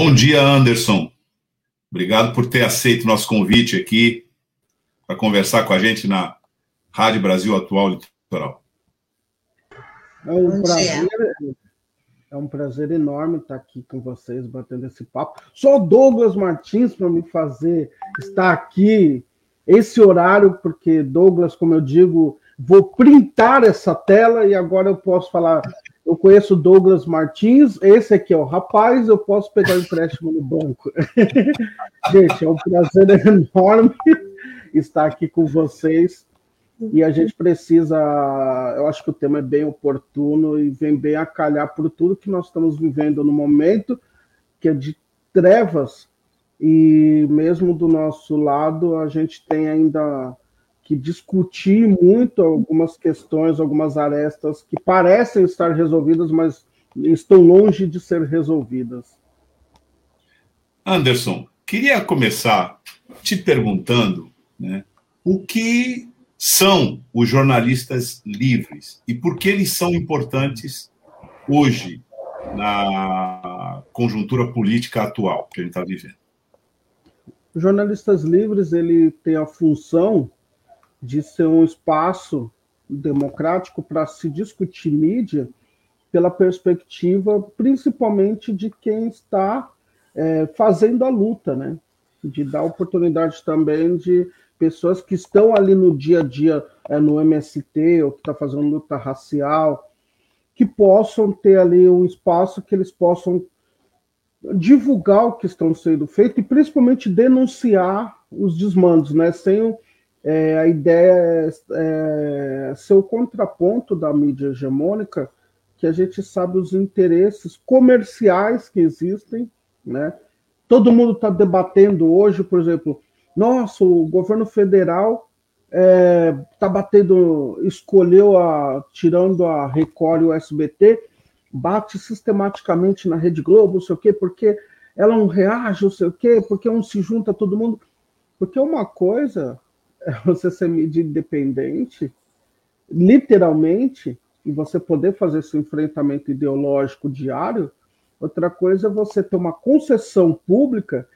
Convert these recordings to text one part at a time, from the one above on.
Bom dia, Anderson. Obrigado por ter aceito nosso convite aqui para conversar com a gente na Rádio Brasil Atual Litoral. É um prazer, é um prazer enorme estar aqui com vocês, batendo esse papo. Só Douglas Martins para me fazer estar aqui esse horário, porque Douglas, como eu digo, vou printar essa tela e agora eu posso falar. Eu conheço Douglas Martins, esse aqui é o rapaz, eu posso pegar o empréstimo no banco. Gente, é um prazer enorme estar aqui com vocês e a gente precisa. Eu acho que o tema é bem oportuno e vem bem a calhar por tudo que nós estamos vivendo no momento, que é de trevas, e mesmo do nosso lado, a gente tem ainda que discutir muito algumas questões, algumas arestas que parecem estar resolvidas, mas estão longe de ser resolvidas. Anderson, queria começar te perguntando né, o que são os jornalistas livres e por que eles são importantes hoje na conjuntura política atual que a gente está vivendo. Jornalistas livres ele tem a função de ser um espaço democrático para se discutir mídia pela perspectiva principalmente de quem está é, fazendo a luta, né? De dar oportunidade também de pessoas que estão ali no dia a dia é, no MST ou que está fazendo luta racial, que possam ter ali um espaço que eles possam divulgar o que estão sendo feito e principalmente denunciar os desmandos, né? Sem é, a ideia é, é ser o contraponto da mídia hegemônica, que a gente sabe os interesses comerciais que existem, né? Todo mundo está debatendo hoje, por exemplo, nossa, o governo federal está é, tá batendo, escolheu a, tirando a Record e o SBT, bate sistematicamente na Rede Globo, não sei o quê, porque ela não reage, não sei o quê, porque não se junta todo mundo. Porque uma coisa você ser mídia independente, literalmente, e você poder fazer esse enfrentamento ideológico diário, outra coisa é você ter uma concessão pública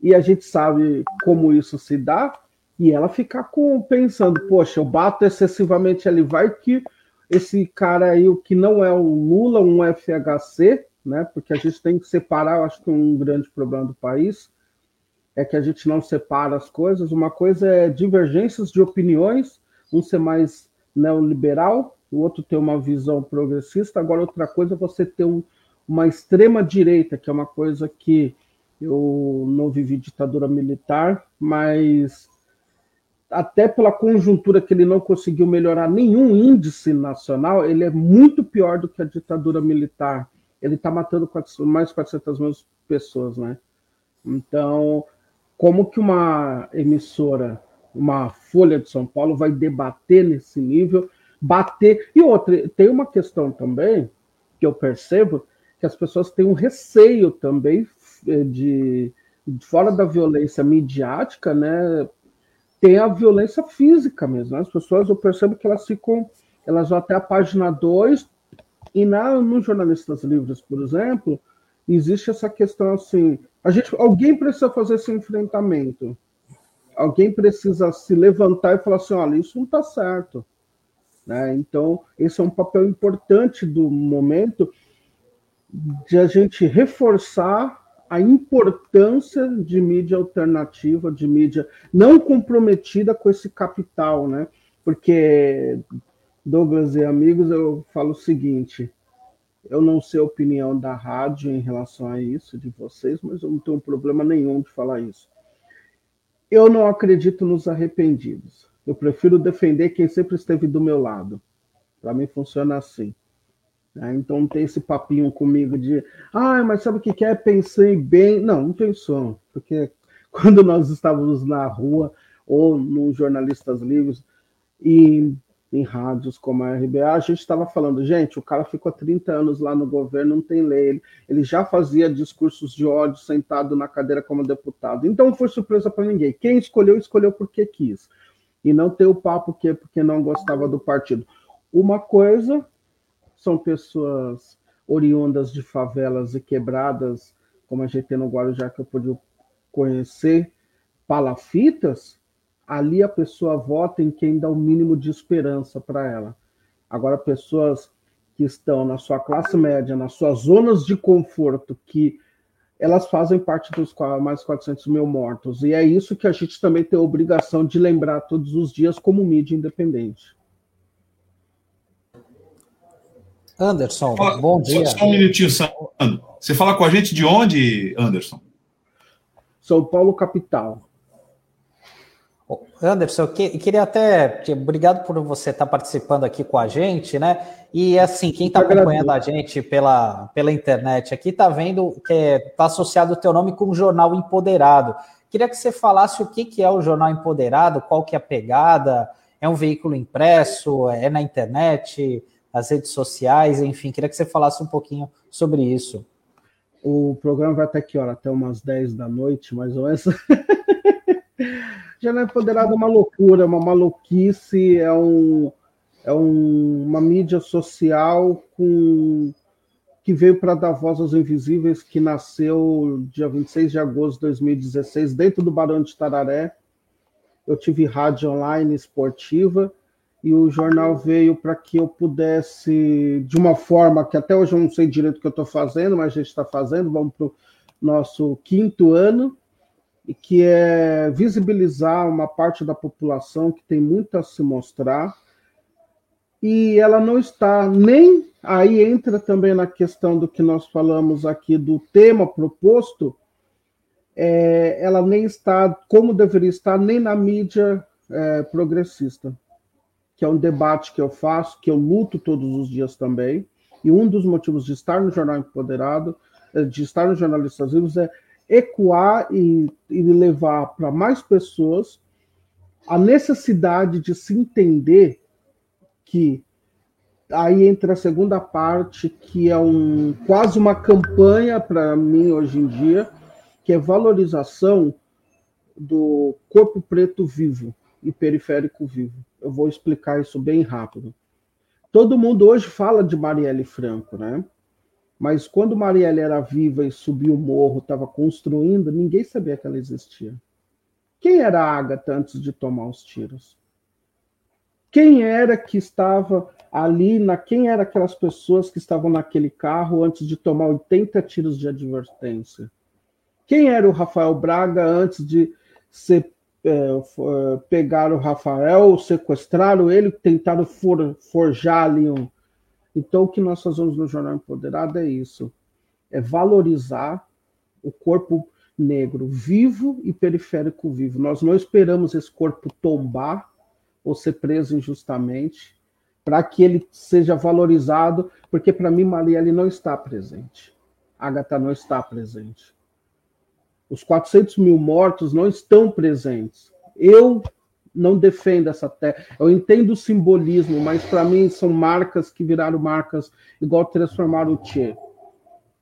e a gente sabe como isso se dá, e ela ficar com, pensando, poxa, eu bato excessivamente ali, vai que esse cara aí, o que não é o Lula, um FHC, né? Porque a gente tem que separar, eu acho que um grande problema do país é que a gente não separa as coisas. Uma coisa é divergências de opiniões, um ser mais neoliberal, o outro ter uma visão progressista. Agora, outra coisa é você ter um, uma extrema direita, que é uma coisa que eu não vivi ditadura militar, mas até pela conjuntura que ele não conseguiu melhorar nenhum índice nacional, ele é muito pior do que a ditadura militar. Ele está matando mais de 400 mil pessoas, né? Então, como que uma emissora, uma Folha de São Paulo, vai debater nesse nível, bater... E outra, tem uma questão também, que eu percebo, que as pessoas têm um receio também é, de fora da violência midiática, né, tem a violência física mesmo. Né? As pessoas, eu percebo que elas ficam, elas vão até a página 2, e na, nos jornalistas livres, por exemplo, existe essa questão assim, a gente, alguém precisa fazer esse enfrentamento. Alguém precisa se levantar e falar assim, olha, isso não está certo. Né? Então, esse é um papel importante do momento de a gente reforçar a importância de mídia alternativa, de mídia não comprometida com esse capital, né? Porque, Douglas e amigos, eu falo o seguinte: eu não sei a opinião da rádio em relação a isso, de vocês, mas eu não tenho problema nenhum de falar isso. Eu não acredito nos arrependidos. Eu prefiro defender quem sempre esteve do meu lado. Para mim funciona assim. Né? Então não tem esse papinho comigo de, ah, mas sabe o que é? Pensei bem. Não, não pensou, porque quando nós estávamos na rua ou nos jornalistas livres e em rádios como a RBA, a gente estava falando, gente, o cara ficou 30 anos lá no governo, não tem lei, ele, ele já fazia discursos de ódio sentado na cadeira como deputado. Então foi surpresa para ninguém. Quem escolheu, escolheu porque quis. E não ter o papo que porque não gostava do partido. Uma coisa são pessoas oriundas de favelas e quebradas, como a gente tem no Guarujá, que eu pude conhecer, palafitas, ali a pessoa vota em quem dá o mínimo de esperança para ela. Agora, pessoas que estão na sua classe média, nas suas zonas de conforto, que elas fazem parte dos mais 400 mil mortos. E é isso que a gente também tem a obrigação de lembrar todos os dias como mídia independente. Anderson, bom dia. Só, só um minutinho, Sandro. Você fala com a gente de onde, Anderson? São Paulo, capital. Anderson, eu queria até. Obrigado por você estar participando aqui com a gente, né? E assim, quem está acompanhando a gente pela, pela internet aqui está vendo que está associado o teu nome com o Jornal Empoderado. Queria que você falasse o que, que é o Jornal Empoderado, qual que é a pegada, é um veículo impresso, é na internet, nas redes sociais, enfim, queria que você falasse um pouquinho sobre isso. O programa vai até que hora? Até umas 10 da noite, mais ou menos. Já não é uma loucura, é uma maluquice, é, um, é um, uma mídia social com, que veio para dar voz aos invisíveis, que nasceu dia 26 de agosto de 2016, dentro do Barão de Tararé. Eu tive rádio online esportiva e o jornal veio para que eu pudesse, de uma forma que até hoje eu não sei direito o que eu estou fazendo, mas a gente está fazendo, vamos para o nosso quinto ano, que é visibilizar uma parte da população que tem muito a se mostrar, e ela não está nem aí entra também na questão do que nós falamos aqui do tema proposto, é, ela nem está como deveria estar nem na mídia é, progressista, que é um debate que eu faço, que eu luto todos os dias também, e um dos motivos de estar no Jornal Empoderado, é, de estar no Jornalistas Vivos, é ecoar e, e levar para mais pessoas a necessidade de se entender que aí entra a segunda parte, que é um quase uma campanha para mim hoje em dia, que é valorização do corpo preto vivo e periférico vivo. Eu vou explicar isso bem rápido. Todo mundo hoje fala de Marielle Franco, né? Mas quando Marielle era viva e subiu o morro, estava construindo, ninguém sabia que ela existia. Quem era a Agatha antes de tomar os tiros? Quem era que estava ali, na, quem eram aquelas pessoas que estavam naquele carro antes de tomar 80 tiros de advertência? Quem era o Rafael Braga antes de ser, é, pegar o Rafael, sequestraram ele, tentaram for, forjar ali um, então, o que nós fazemos no Jornal Empoderado é isso: é valorizar o corpo negro vivo e periférico vivo. Nós não esperamos esse corpo tombar ou ser preso injustamente para que ele seja valorizado, porque para mim Marielle não está presente. Agatha não está presente. Os 400 mil mortos não estão presentes. Eu não defendo essa terra. Eu entendo o simbolismo, mas para mim são marcas que viraram marcas igual transformaram o Tchê.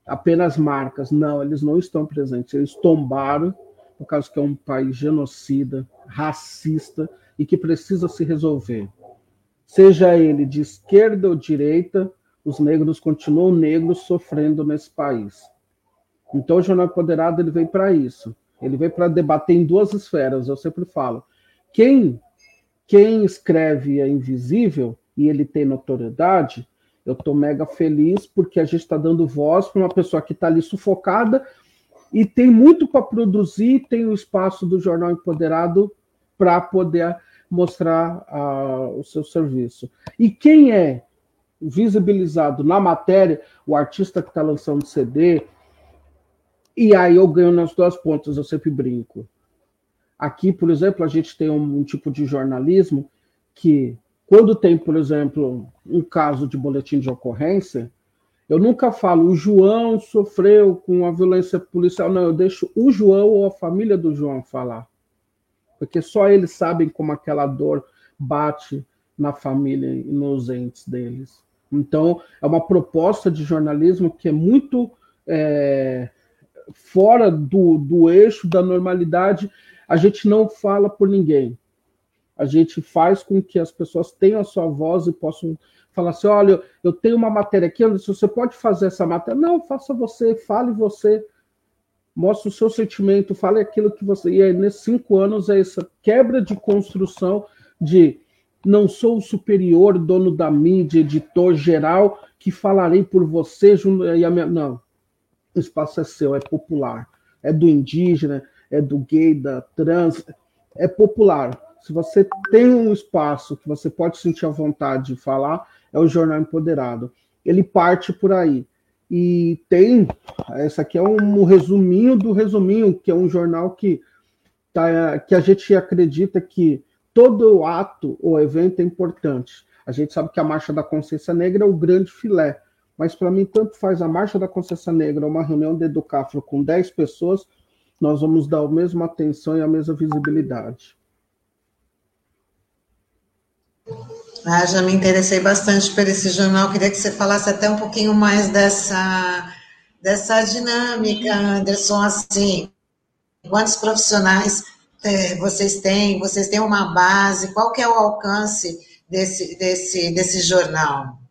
Apenas marcas. Não, eles não estão presentes. Eles tombaram por causa que é um país genocida, racista e que precisa se resolver. Seja ele de esquerda ou direita, os negros continuam negros sofrendo nesse país. Então o Jornal Empoderado ele veio para isso. Ele veio para debater em duas esferas, eu sempre falo quem, quem escreve é invisível e ele tem notoriedade, eu estou mega feliz porque a gente está dando voz para uma pessoa que está ali sufocada e tem muito para produzir, tem o espaço do Jornal Empoderado para poder mostrar uh, o seu serviço. E quem é visibilizado na matéria, o artista que está lançando CD, e aí eu ganho nas duas pontas, eu sempre brinco. Aqui, por exemplo, a gente tem um, um tipo de jornalismo que, quando tem, por exemplo, um caso de boletim de ocorrência, eu nunca falo o João sofreu com a violência policial, não, eu deixo o João ou a família do João falar. Porque só eles sabem como aquela dor bate na família e nos entes deles. Então, é uma proposta de jornalismo que é muito é, fora do, do eixo da normalidade a gente não fala por ninguém. A gente faz com que as pessoas tenham a sua voz e possam falar assim: olha, eu tenho uma matéria aqui, Anderson, você pode fazer essa matéria? Não, faça você, fale você. mostre o seu sentimento, fale aquilo que você. E aí, nesses cinco anos, é essa quebra de construção de não sou o superior, dono da mídia, editor geral, que falarei por você. E a minha... Não. O espaço é seu, é popular. É do indígena, é do gay, da trans. É popular. Se você tem um espaço que você pode sentir a vontade de falar, é o Jornal Empoderado. Ele parte por aí. E tem, essa aqui é um resuminho do resuminho, que é um jornal que, tá, que a gente acredita que todo ato ou evento é importante. A gente sabe que a Marcha da Consciência Negra é o grande filé, mas para mim tanto faz a Marcha da Consciência Negra uma reunião de Educafro com 10 pessoas, nós vamos dar a mesma atenção e a mesma visibilidade. Ah, já me interessei bastante por esse jornal. Queria que você falasse até um pouquinho mais dessa, dessa dinâmica, Anderson. Assim, quantos profissionais é, vocês têm? Vocês têm uma base? Qual que é o alcance desse, desse, desse jornal?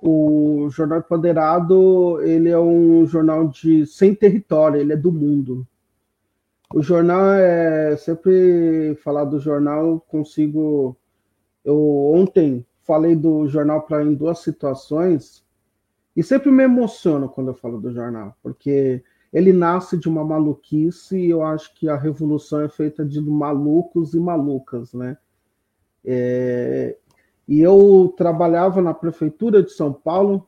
O Jornal Empoderado, ele é um jornal de sem território, ele é do mundo. O jornal é sempre falar do jornal, consigo eu ontem falei do jornal para em duas situações e sempre me emociono quando eu falo do jornal, porque ele nasce de uma maluquice e eu acho que a revolução é feita de malucos e malucas, né? É, e eu trabalhava na prefeitura de São Paulo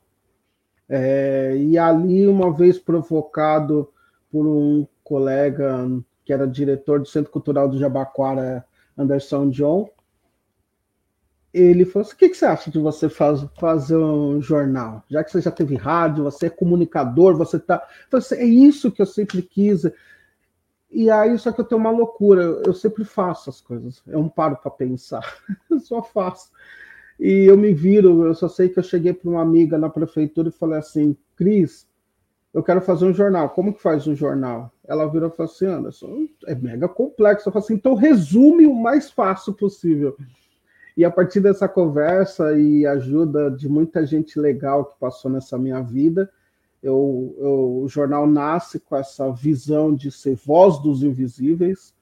é, e ali uma vez provocado por um colega que era diretor do Centro Cultural do Jabaquara, Anderson John, ele falou assim: o que, que você acha de você faz, fazer um jornal? Já que você já teve rádio, você é comunicador, você tá. Assim, é isso que eu sempre quis. E aí, só que eu tenho uma loucura, eu sempre faço as coisas, eu não paro para pensar, eu só faço. E eu me viro, eu só sei que eu cheguei para uma amiga na prefeitura e falei assim: Cris, eu quero fazer um jornal, como que faz um jornal? Ela virou e falou assim: Anderson, é mega complexo. Eu falei assim: então resume o mais fácil possível. E a partir dessa conversa e ajuda de muita gente legal que passou nessa minha vida, eu, eu, o jornal nasce com essa visão de ser voz dos invisíveis.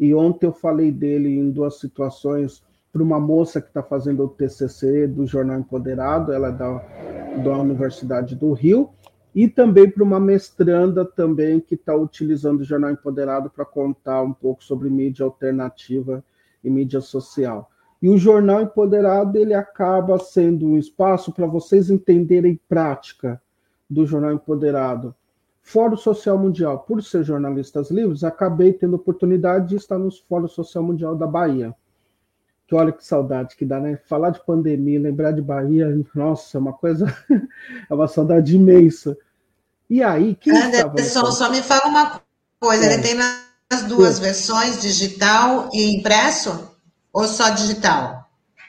E ontem eu falei dele em duas situações para uma moça que está fazendo o TCC do Jornal Empoderado, ela é da, da Universidade do Rio, e também para uma mestranda também que está utilizando o Jornal Empoderado para contar um pouco sobre mídia alternativa e mídia social. E o jornal empoderado ele acaba sendo um espaço para vocês entenderem prática do jornal empoderado. Fórum Social Mundial, por ser jornalistas livres, acabei tendo oportunidade de estar no Fórum Social Mundial da Bahia. Que olha que saudade que dá, né? Falar de pandemia, lembrar de Bahia, nossa, é uma coisa, é uma saudade imensa. E aí, quem Anderson, só me fala uma coisa, é. ele tem nas duas é. versões, digital e impresso? Ou só digital?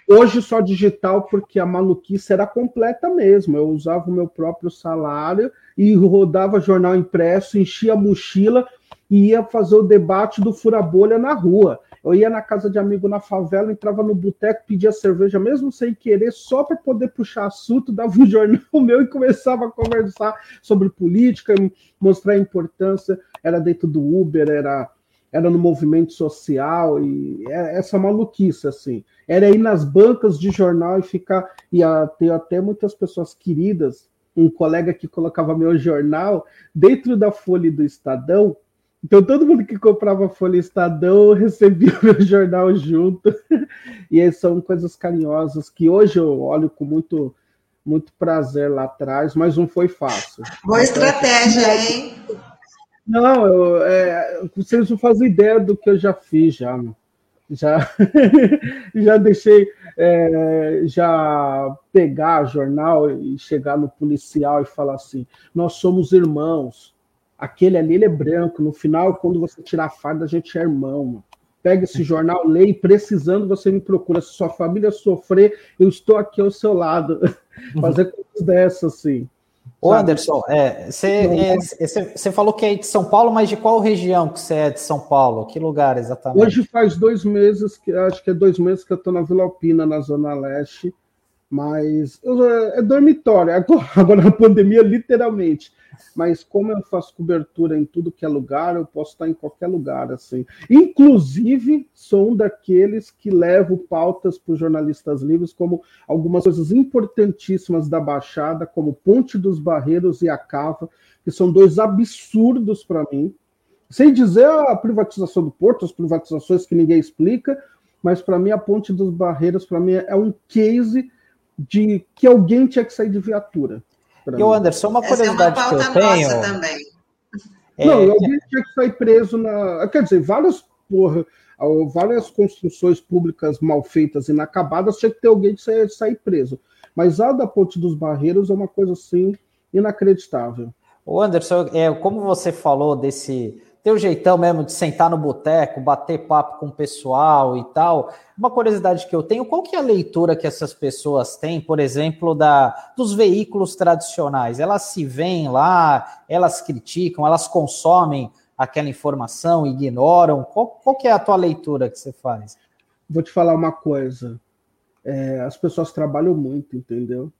Hoje só digital, porque a maluquice era completa mesmo. Eu usava o meu próprio salário e rodava jornal impresso, enchia a mochila e ia fazer o debate do fura-bolha na rua. Eu ia na casa de amigo na favela, entrava no boteco, pedia cerveja, mesmo sem querer, só para poder puxar assunto, dava um jornal meu e começava a conversar sobre política, mostrar a importância. Era dentro do Uber, era era no movimento social e é essa maluquice assim. Era ir nas bancas de jornal e ficar e ter até muitas pessoas queridas, um colega que colocava meu jornal dentro da folha do Estadão. Então todo mundo que comprava folha Estadão recebia o meu jornal junto. e são coisas carinhosas que hoje eu olho com muito muito prazer lá atrás, mas não foi fácil. Boa estratégia, hein? Não, eu, é, vocês não fazem ideia do que eu já fiz já, já, já deixei é, já pegar jornal e chegar no policial e falar assim: nós somos irmãos. Aquele ali ele é branco. No final, quando você tirar a farda, a gente é irmão. Mano. Pega esse jornal, lê e precisando você me procura. Se sua família sofrer, eu estou aqui ao seu lado. Fazer coisas dessas assim. Ô Anderson, você é, é, falou que é de São Paulo, mas de qual região que você é de São Paulo? Que lugar exatamente? Hoje faz dois meses, que acho que é dois meses que eu estou na Vila Alpina, na Zona Leste, Mas é dormitório. Agora, agora na pandemia, literalmente. Mas como eu faço cobertura em tudo que é lugar, eu posso estar em qualquer lugar, assim. Inclusive, sou um daqueles que levo pautas para os jornalistas livres, como algumas coisas importantíssimas da Baixada, como Ponte dos Barreiros e a Cava, que são dois absurdos para mim. Sem dizer a privatização do porto, as privatizações que ninguém explica, mas para mim a Ponte dos Barreiros, para mim, é um case de que alguém tinha que sair de viatura. E o Anderson, uma curiosidade Essa é uma que eu tenho. Também. É... Não, alguém tinha que sair preso na. Quer dizer, várias, porra, várias construções públicas mal feitas, inacabadas, tinha que ter alguém que sair, sair preso. Mas a da Ponte dos Barreiros é uma coisa assim inacreditável. O Anderson, é, como você falou desse teu jeitão mesmo de sentar no boteco, bater papo com o pessoal e tal. Uma curiosidade que eu tenho, qual que é a leitura que essas pessoas têm, por exemplo, da, dos veículos tradicionais? Elas se veem lá, elas criticam, elas consomem aquela informação, ignoram? Qual, qual que é a tua leitura que você faz? Vou te falar uma coisa. É, as pessoas trabalham muito, entendeu?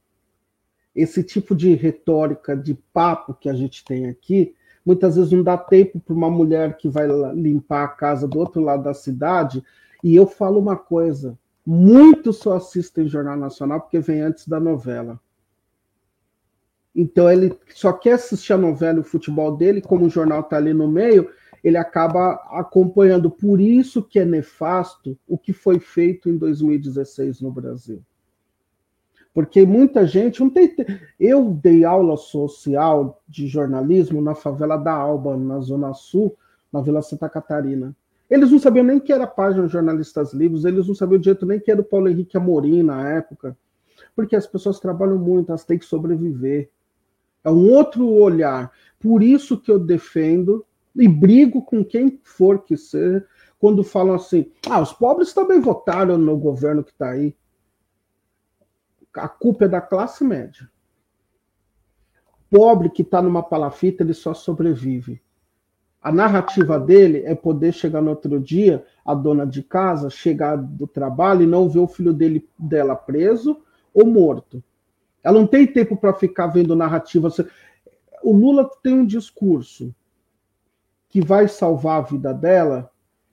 Esse tipo de retórica, de papo que a gente tem aqui, muitas vezes não dá tempo para uma mulher que vai limpar a casa do outro lado da cidade. E eu falo uma coisa: muitos só assistem Jornal Nacional porque vem antes da novela. Então ele só quer assistir a novela e o futebol dele, como o jornal está ali no meio, ele acaba acompanhando. Por isso que é nefasto o que foi feito em 2016 no Brasil. Porque muita gente não tem. Eu dei aula social de jornalismo na favela da Alba, na Zona Sul, na Vila Santa Catarina. Eles não sabiam nem que era a página Jornalistas Livres, eles não sabiam direito nem que era o Paulo Henrique Amorim na época. Porque as pessoas trabalham muito, elas têm que sobreviver. É um outro olhar. Por isso que eu defendo e brigo com quem for que seja, quando falam assim: ah, os pobres também votaram no governo que está aí a culpa é da classe média. Pobre que está numa palafita, ele só sobrevive. A narrativa dele é poder chegar no outro dia, a dona de casa, chegar do trabalho e não ver o filho dele, dela preso ou morto. Ela não tem tempo para ficar vendo narrativa. O Lula tem um discurso que vai salvar a vida dela,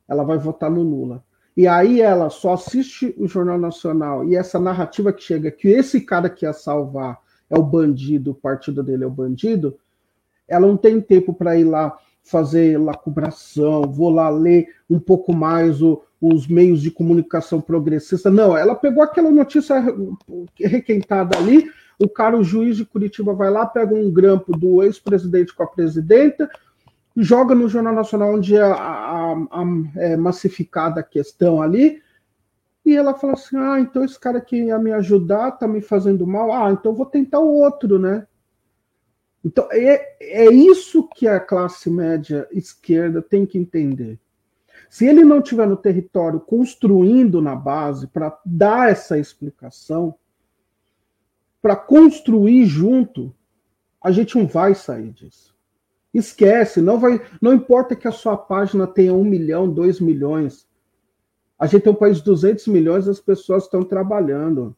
ela vai votar no Lula e aí ela só assiste o Jornal Nacional e essa narrativa que chega que esse cara que ia salvar é o bandido, o partido dele é o bandido, ela não tem tempo para ir lá fazer lacubração, vou lá ler um pouco mais o, os meios de comunicação progressista. Não, ela pegou aquela notícia requentada ali, o cara, o juiz de Curitiba, vai lá, pega um grampo do ex-presidente com a presidenta, joga no Jornal Nacional onde é, a, a, a, é massificada a questão ali, e ela fala assim: ah, então esse cara que ia me ajudar tá me fazendo mal, ah, então vou tentar o outro, né? Então é, é isso que a classe média esquerda tem que entender. Se ele não estiver no território construindo na base para dar essa explicação, para construir junto, a gente não vai sair disso. Esquece, não vai, não importa que a sua página tenha um milhão, dois milhões. A gente tem um país de 200 milhões, as pessoas estão trabalhando.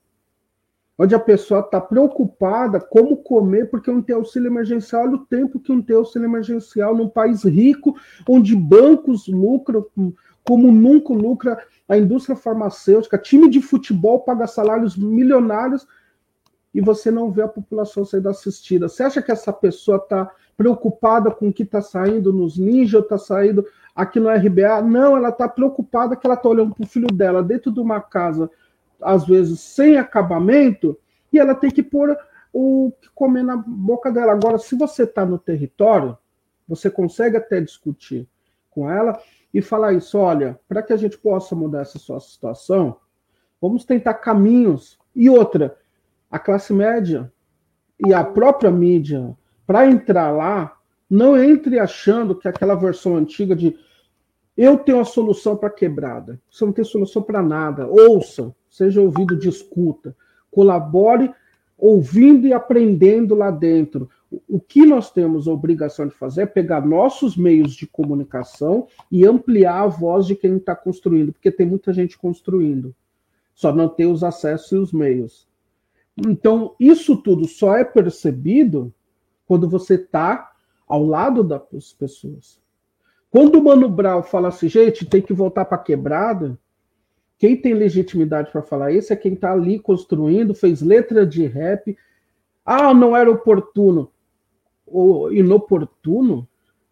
Onde a pessoa está preocupada como comer, porque não tem auxílio emergencial. Olha o tempo que não tem auxílio emergencial num país rico, onde bancos lucram como nunca lucra a indústria farmacêutica, time de futebol paga salários milionários e você não vê a população sendo assistida. Você acha que essa pessoa está preocupada com o que está saindo nos ninja, está saindo aqui no RBA. Não, ela está preocupada que ela está olhando para o filho dela dentro de uma casa, às vezes sem acabamento, e ela tem que pôr o que comer na boca dela. Agora, se você está no território, você consegue até discutir com ela e falar isso: olha, para que a gente possa mudar essa sua situação, vamos tentar caminhos. E outra, a classe média e a própria mídia para entrar lá, não entre achando que aquela versão antiga de eu tenho a solução para quebrada. Você não tem solução para nada. Ouça, seja ouvido de escuta, colabore ouvindo e aprendendo lá dentro. O que nós temos a obrigação de fazer é pegar nossos meios de comunicação e ampliar a voz de quem está construindo, porque tem muita gente construindo. Só não tem os acessos e os meios. Então, isso tudo só é percebido quando você está ao lado das pessoas. Quando o Mano Brown fala assim, gente, tem que voltar para quebrada, quem tem legitimidade para falar isso é quem está ali construindo, fez letra de rap. Ah, não era oportuno. O inoportuno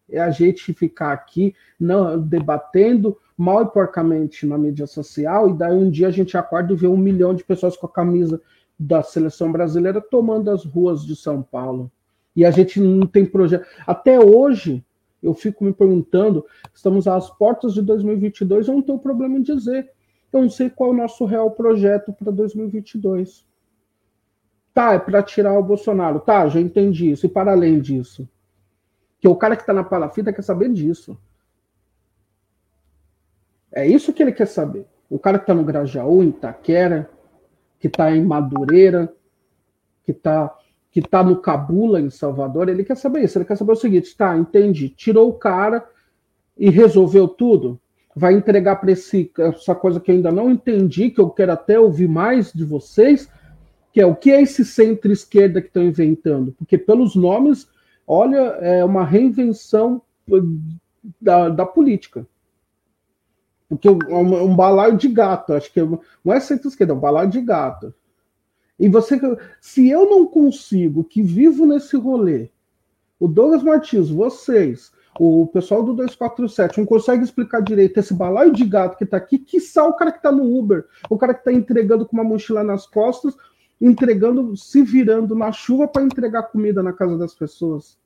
é a gente ficar aqui não, debatendo mal e porcamente na mídia social, e daí um dia a gente acorda e vê um milhão de pessoas com a camisa da seleção brasileira tomando as ruas de São Paulo. E a gente não tem projeto. Até hoje, eu fico me perguntando, estamos às portas de 2022, eu não tenho problema em dizer. Eu não sei qual é o nosso real projeto para 2022. Tá, é para tirar o Bolsonaro. Tá, já entendi isso. E para além disso? Que o cara que está na palafita quer saber disso. É isso que ele quer saber. O cara que está no Grajaú, em Itaquera, que está em Madureira, que está que tá no Cabula, em Salvador, ele quer saber isso. Ele quer saber o seguinte: tá, entendi. Tirou o cara e resolveu tudo vai entregar para essa coisa que eu ainda não entendi, que eu quero até ouvir mais de vocês, que é o que é esse centro-esquerda que estão inventando? Porque pelos nomes, olha, é uma reinvenção da, da política. Porque é um, um balaio de gato, acho que é não é centro-esquerda, é um balaio de gato. E você, se eu não consigo, que vivo nesse rolê, o Douglas Martins, vocês, o pessoal do 247 não consegue explicar direito esse balaio de gato que está aqui, que só o cara que está no Uber, o cara que está entregando com uma mochila nas costas, entregando, se virando na chuva para entregar comida na casa das pessoas.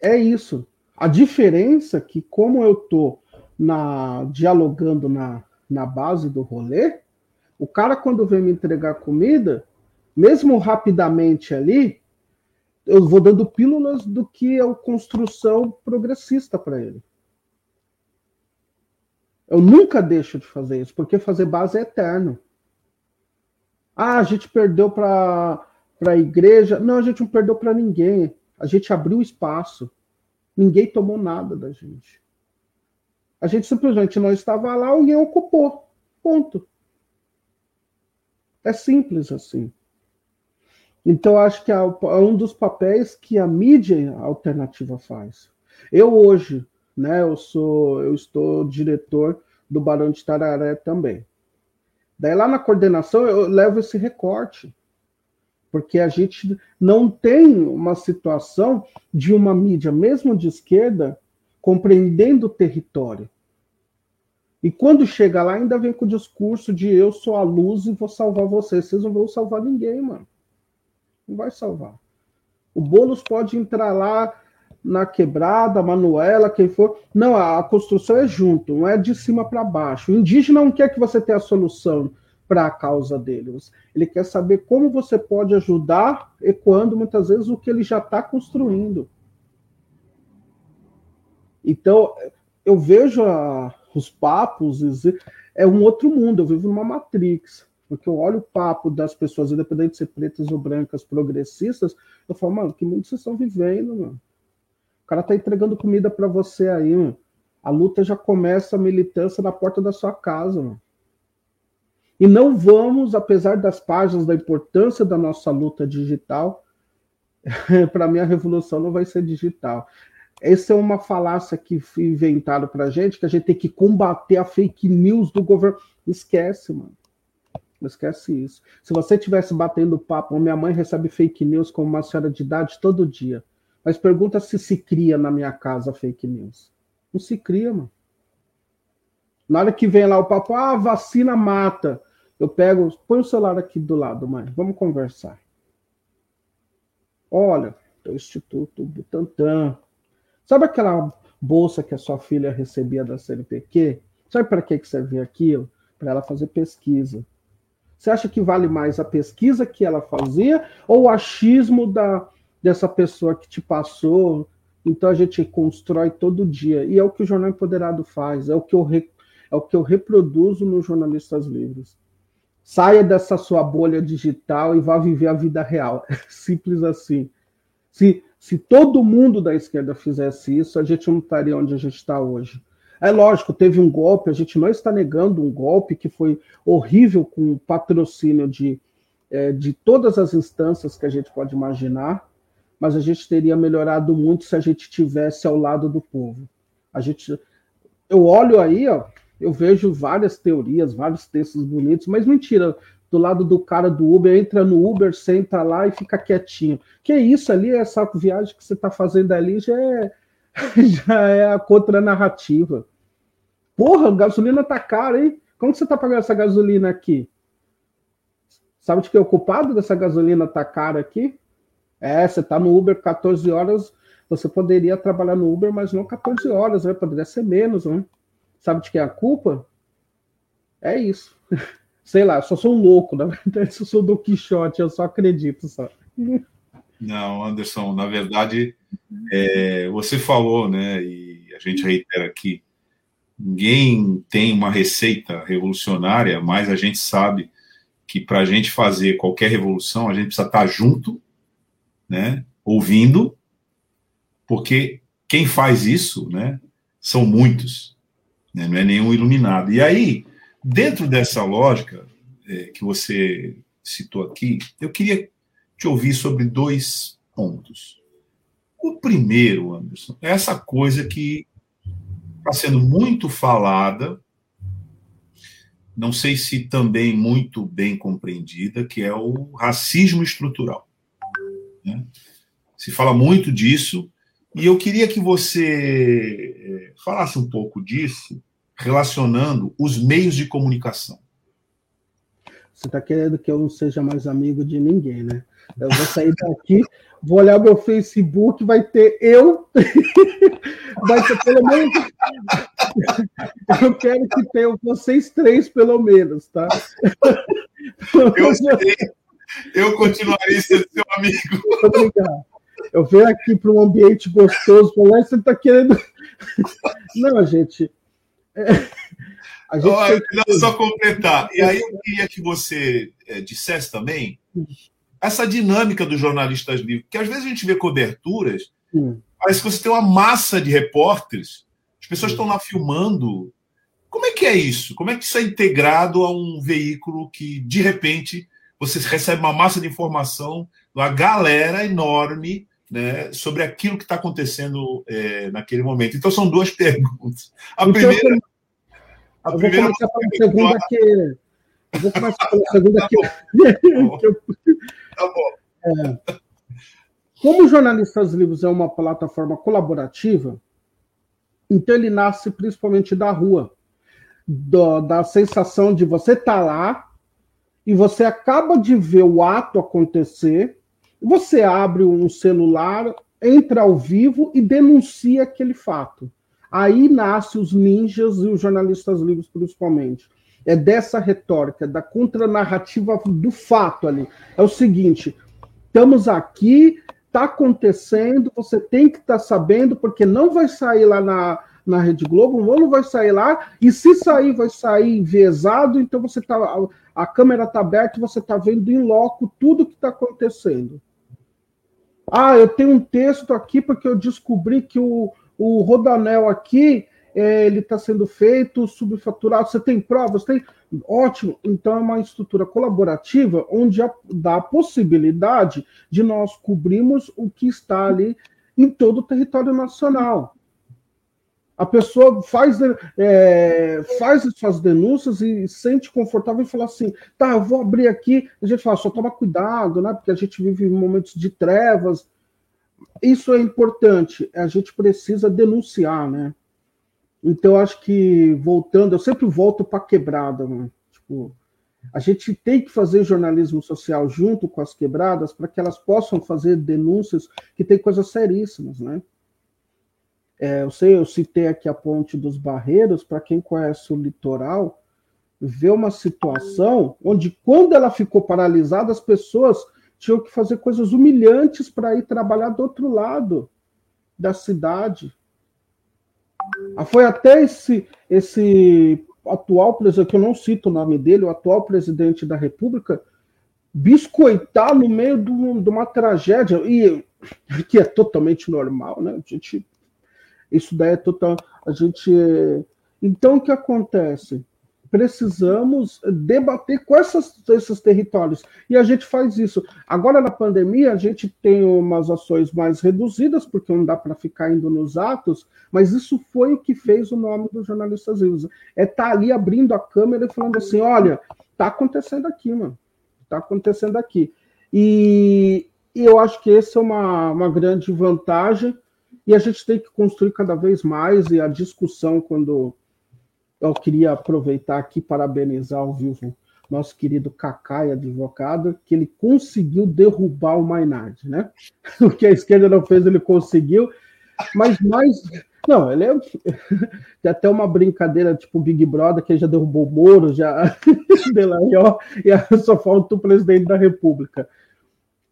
É isso. A diferença é que, como eu tô na, dialogando na, na base do rolê, o cara, quando vem me entregar comida, mesmo rapidamente ali, eu vou dando pílulas do que é a construção progressista para ele. Eu nunca deixo de fazer isso, porque fazer base é eterno. Ah, a gente perdeu para a igreja. Não, a gente não perdeu para ninguém. A gente abriu espaço. Ninguém tomou nada da gente. A gente simplesmente não estava lá, alguém ocupou. Ponto. É simples assim. Então, acho que é, é um dos papéis que a mídia alternativa faz. Eu hoje, né, eu sou, eu estou diretor do Barão de Tararé também. Daí lá na coordenação eu levo esse recorte, porque a gente não tem uma situação de uma mídia, mesmo de esquerda, compreendendo o território. E quando chega lá, ainda vem com o discurso de eu sou a luz e vou salvar vocês. Vocês não vão salvar ninguém, mano. Não vai salvar. O Boulos pode entrar lá na quebrada, Manuela, quem for. Não, a, construção é junto, não é de cima para baixo. O indígena não quer que você tenha a solução para a causa deles. Ele quer saber como você pode ajudar ecoando muitas vezes o que ele já está construindo. Então, eu vejo a, os papos, é um outro mundo, eu vivo numa matrix. Porque eu olho o papo das pessoas, independente de ser pretas ou brancas, progressistas, eu falo, mano, que mundo vocês estão vivendo, mano? O cara tá entregando comida para você aí, mano. A luta já começa a militância na porta da sua casa, mano. E não vamos, apesar das páginas da importância da nossa luta digital, para mim a revolução não vai ser digital. Essa é uma falácia que inventaram para gente, que a gente tem que combater a fake news do governo. Esquece, mano. Esquece isso. Se você tivesse batendo papo, minha mãe recebe fake news como uma senhora de idade todo dia. Mas pergunta se se cria na minha casa fake news. Não se cria, mano. Na hora que vem lá o papo, ah, vacina mata. Eu pego, põe o celular aqui do lado, mãe. Vamos conversar. Olha, o Instituto Butantan. Sabe aquela bolsa que a sua filha recebia da CNPq? Sabe para que, que servia aquilo? Para ela fazer pesquisa. Você acha que vale mais a pesquisa que ela fazia ou o achismo da, dessa pessoa que te passou? Então a gente constrói todo dia. E é o que o Jornal Empoderado faz, é o que eu, re, é o que eu reproduzo nos Jornalistas Livres. Saia dessa sua bolha digital e vá viver a vida real. É simples assim. Se, se todo mundo da esquerda fizesse isso, a gente não estaria onde a gente está hoje. É lógico, teve um golpe, a gente não está negando um golpe que foi horrível com o patrocínio de, é, de todas as instâncias que a gente pode imaginar, mas a gente teria melhorado muito se a gente tivesse ao lado do povo. A gente, eu olho aí, ó, eu vejo várias teorias, vários textos bonitos, mas mentira, do lado do cara do Uber, entra no Uber, senta lá e fica quietinho. Que isso ali, essa viagem que você está fazendo ali já é, já é a contranarrativa. Porra, gasolina tá cara, hein? Como você tá pagando essa gasolina aqui? Sabe de que é o culpado dessa gasolina tá cara aqui? É, você tá no Uber 14 horas, você poderia trabalhar no Uber, mas não 14 horas, né? Poderia ser menos, né? Sabe de que é a culpa? É isso. sei lá, só sou um louco, na verdade, sou do Quixote, eu só acredito só. Não, Anderson, na verdade, é, você falou, né, e a gente reitera aqui, ninguém tem uma receita revolucionária, mas a gente sabe que para a gente fazer qualquer revolução, a gente precisa estar junto, né, ouvindo, porque quem faz isso, né, são muitos, né, não é nenhum iluminado. E aí, Dentro dessa lógica é, que você citou aqui, eu queria te ouvir sobre dois pontos. O primeiro, Anderson, é essa coisa que está sendo muito falada, não sei se também muito bem compreendida, que é o racismo estrutural. Né? Se fala muito disso, e eu queria que você é, falasse um pouco disso, relacionando os meios de comunicação. Você está querendo que eu não seja mais amigo de ninguém, né? Eu vou sair daqui, vou olhar meu Facebook, vai ter eu, vai ter pelo menos. Eu quero que tenham vocês três, pelo menos, tá? Eu sei, eu continuarei sendo seu amigo. Obrigado. Eu venho aqui para um ambiente gostoso, falar, você está querendo. Não, gente, a gente Olha, tem... Só completar. E aí eu queria que você é, dissesse também essa dinâmica dos jornalistas livres, que às vezes a gente vê coberturas, Sim. parece que você tem uma massa de repórteres, as pessoas Sim. estão lá filmando. Como é que é isso? Como é que isso é integrado a um veículo que, de repente, você recebe uma massa de informação, uma galera enorme né, sobre aquilo que está acontecendo é, naquele momento. Então, são duas perguntas. A então, primeira. A eu primeira vou começar pela segunda que. Eu vou começar pela segunda tá que. Tá bom. É, como Jornalistas Livres é uma plataforma colaborativa, então ele nasce principalmente da rua, do, da sensação de você estar tá lá e você acaba de ver o ato acontecer você abre um celular, entra ao vivo e denuncia aquele fato. Aí nasce os ninjas e os jornalistas livres, principalmente. É dessa retórica, da contranarrativa do fato ali. É o seguinte: estamos aqui, está acontecendo, você tem que estar tá sabendo, porque não vai sair lá na, na Rede Globo, não vai sair lá, e se sair, vai sair enviesado, então você tá. A, câmera está aberta você está vendo em loco tudo que está acontecendo. Ah, eu tenho um texto aqui porque eu descobri que o, o Rodanel aqui é, ele está sendo feito subfaturado. Você tem provas? Tem? Ótimo. Então é uma estrutura colaborativa onde dá a possibilidade de nós cobrirmos o que está ali em todo o território nacional. A pessoa faz, é, faz as suas denúncias e sente confortável e fala assim: tá, eu vou abrir aqui. A gente fala, só toma cuidado, né? Porque a gente vive momentos de trevas. Isso é importante. A gente precisa denunciar, né? Então, acho que voltando, eu sempre volto para quebrada, né? Tipo, a gente tem que fazer jornalismo social junto com as quebradas para que elas possam fazer denúncias que tem coisas seríssimas, né? É, eu sei, eu citei aqui a Ponte dos Barreiros, para quem conhece o litoral, vê uma situação onde, quando ela ficou paralisada, as pessoas tinham que fazer coisas humilhantes para ir trabalhar do outro lado da cidade. Ah, foi até esse, esse atual presidente, que eu não cito o nome dele, o atual presidente da República, biscoitar no meio de, uma tragédia, e que é totalmente normal, né? A gente isso daí é total. A gente Então, o que acontece? Precisamos debater com essas, esses territórios. E a gente faz isso. Agora, na pandemia, a gente tem umas ações mais reduzidas, porque não dá para ficar indo nos atos, mas isso foi o que fez o nome dos jornalistas vivos. É estar tá ali abrindo a câmera e falando assim: olha, está acontecendo aqui, mano. Está acontecendo aqui. E, e eu acho que essa é uma, uma grande vantagem e a gente tem que construir cada vez mais, e a discussão, quando eu queria aproveitar aqui parabenizar ao vivo nosso querido Cacai, advogado, que ele conseguiu derrubar o Maynard, né? O que a esquerda não fez, ele conseguiu, mas mais. Não, ele é. Tem até uma brincadeira, tipo Big Brother, que já derrubou o Moro, já. Delanhol, e só falta o presidente da República.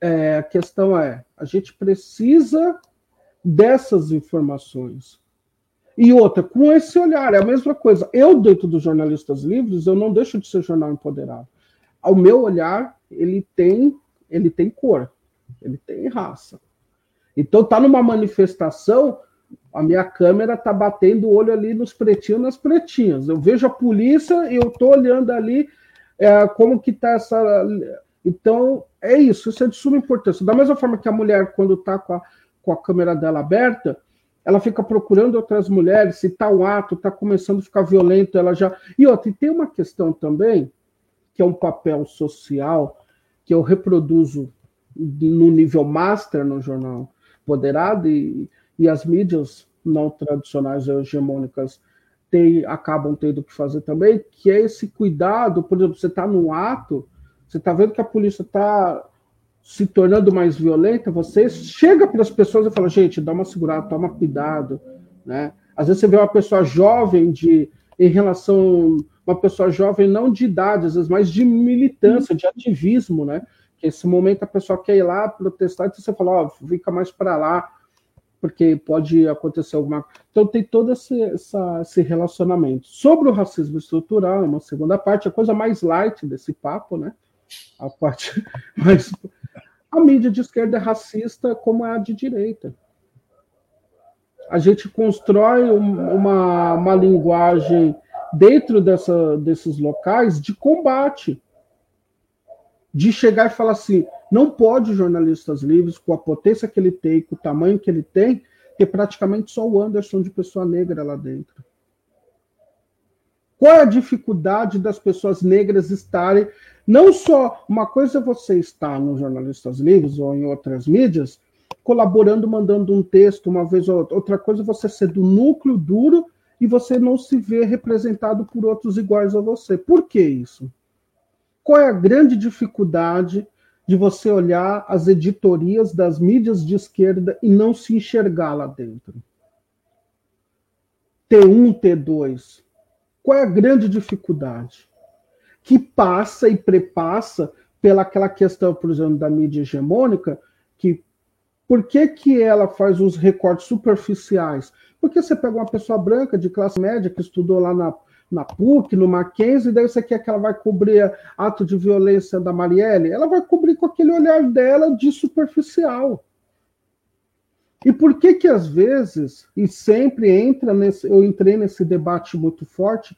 É, a questão é: a gente precisa dessas informações. E outra, com esse olhar, é a mesma coisa. Eu, dentro dos jornalistas livres, eu não deixo de ser jornal empoderado. Ao meu olhar, ele tem, ele tem cor, ele tem raça. Então, tá numa manifestação, a minha câmera tá batendo o olho ali nos pretinhos, nas pretinhas. Eu vejo a polícia e eu tô olhando ali é, como que tá essa. Então, é isso, isso é de suma importância. Da mesma forma que a mulher, quando tá com a com a câmera dela aberta, ela fica procurando outras mulheres, se tal tá ato está começando a ficar violento, ela já. E outra, e tem uma questão também, que é um papel social, que eu reproduzo no nível master no jornal Poderado, e, e as mídias não tradicionais hegemônicas tem, acabam tendo que fazer também, que é esse cuidado, por exemplo, você está no ato, você está vendo que a polícia está se tornando mais violenta, você chega para as pessoas e fala, gente, dá uma segurada, toma cuidado, né? Às vezes você vê uma pessoa jovem de em relação uma pessoa jovem não de idade, às vezes mais de militância, de ativismo, né? Que esse momento a pessoa quer ir lá protestar, então você fala, ó, oh, fica mais para lá, porque pode acontecer alguma Então tem todo esse, essa, esse relacionamento. Sobre o racismo estrutural, uma segunda parte, a coisa mais light desse papo, né? A parte mais a mídia de esquerda é racista como a de direita. A gente constrói uma, uma linguagem dentro dessa, desses locais de combate. De chegar e falar assim: não pode jornalistas livres, com a potência que ele tem, com o tamanho que ele tem, ter praticamente só o Anderson de pessoa negra lá dentro. Qual é a dificuldade das pessoas negras estarem não só uma coisa é você estar nos jornalistas livres ou em outras mídias, colaborando, mandando um texto uma vez ou outra. Outra coisa é você ser do núcleo duro e você não se ver representado por outros iguais a você. Por que isso? Qual é a grande dificuldade de você olhar as editorias das mídias de esquerda e não se enxergar lá dentro? T1, T2. Qual é a grande dificuldade? Que passa e prepassa pela aquela questão, por exemplo, da mídia hegemônica, que por que, que ela faz os recortes superficiais? Porque você pega uma pessoa branca de classe média que estudou lá na, na PUC, no Mackenzie, e daí você quer que ela vai cobrir ato de violência da Marielle? Ela vai cobrir com aquele olhar dela de superficial. E por que que às vezes, e sempre entra nesse, eu entrei nesse debate muito forte,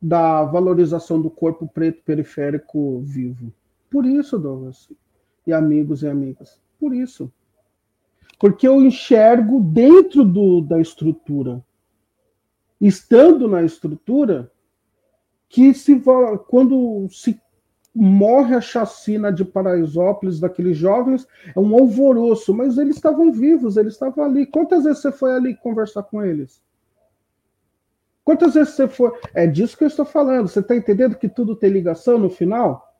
da valorização do corpo preto periférico vivo. Por isso, Douglas, e amigos e amigas, por isso. Porque eu enxergo dentro do, da estrutura, estando na estrutura, que se quando se morre a chacina de Paraisópolis daqueles jovens, é um alvoroço, mas eles estavam vivos, eles estavam ali. Quantas vezes você foi ali conversar com eles? Quantas vezes você for. É disso que eu estou falando. Você está entendendo que tudo tem ligação no final?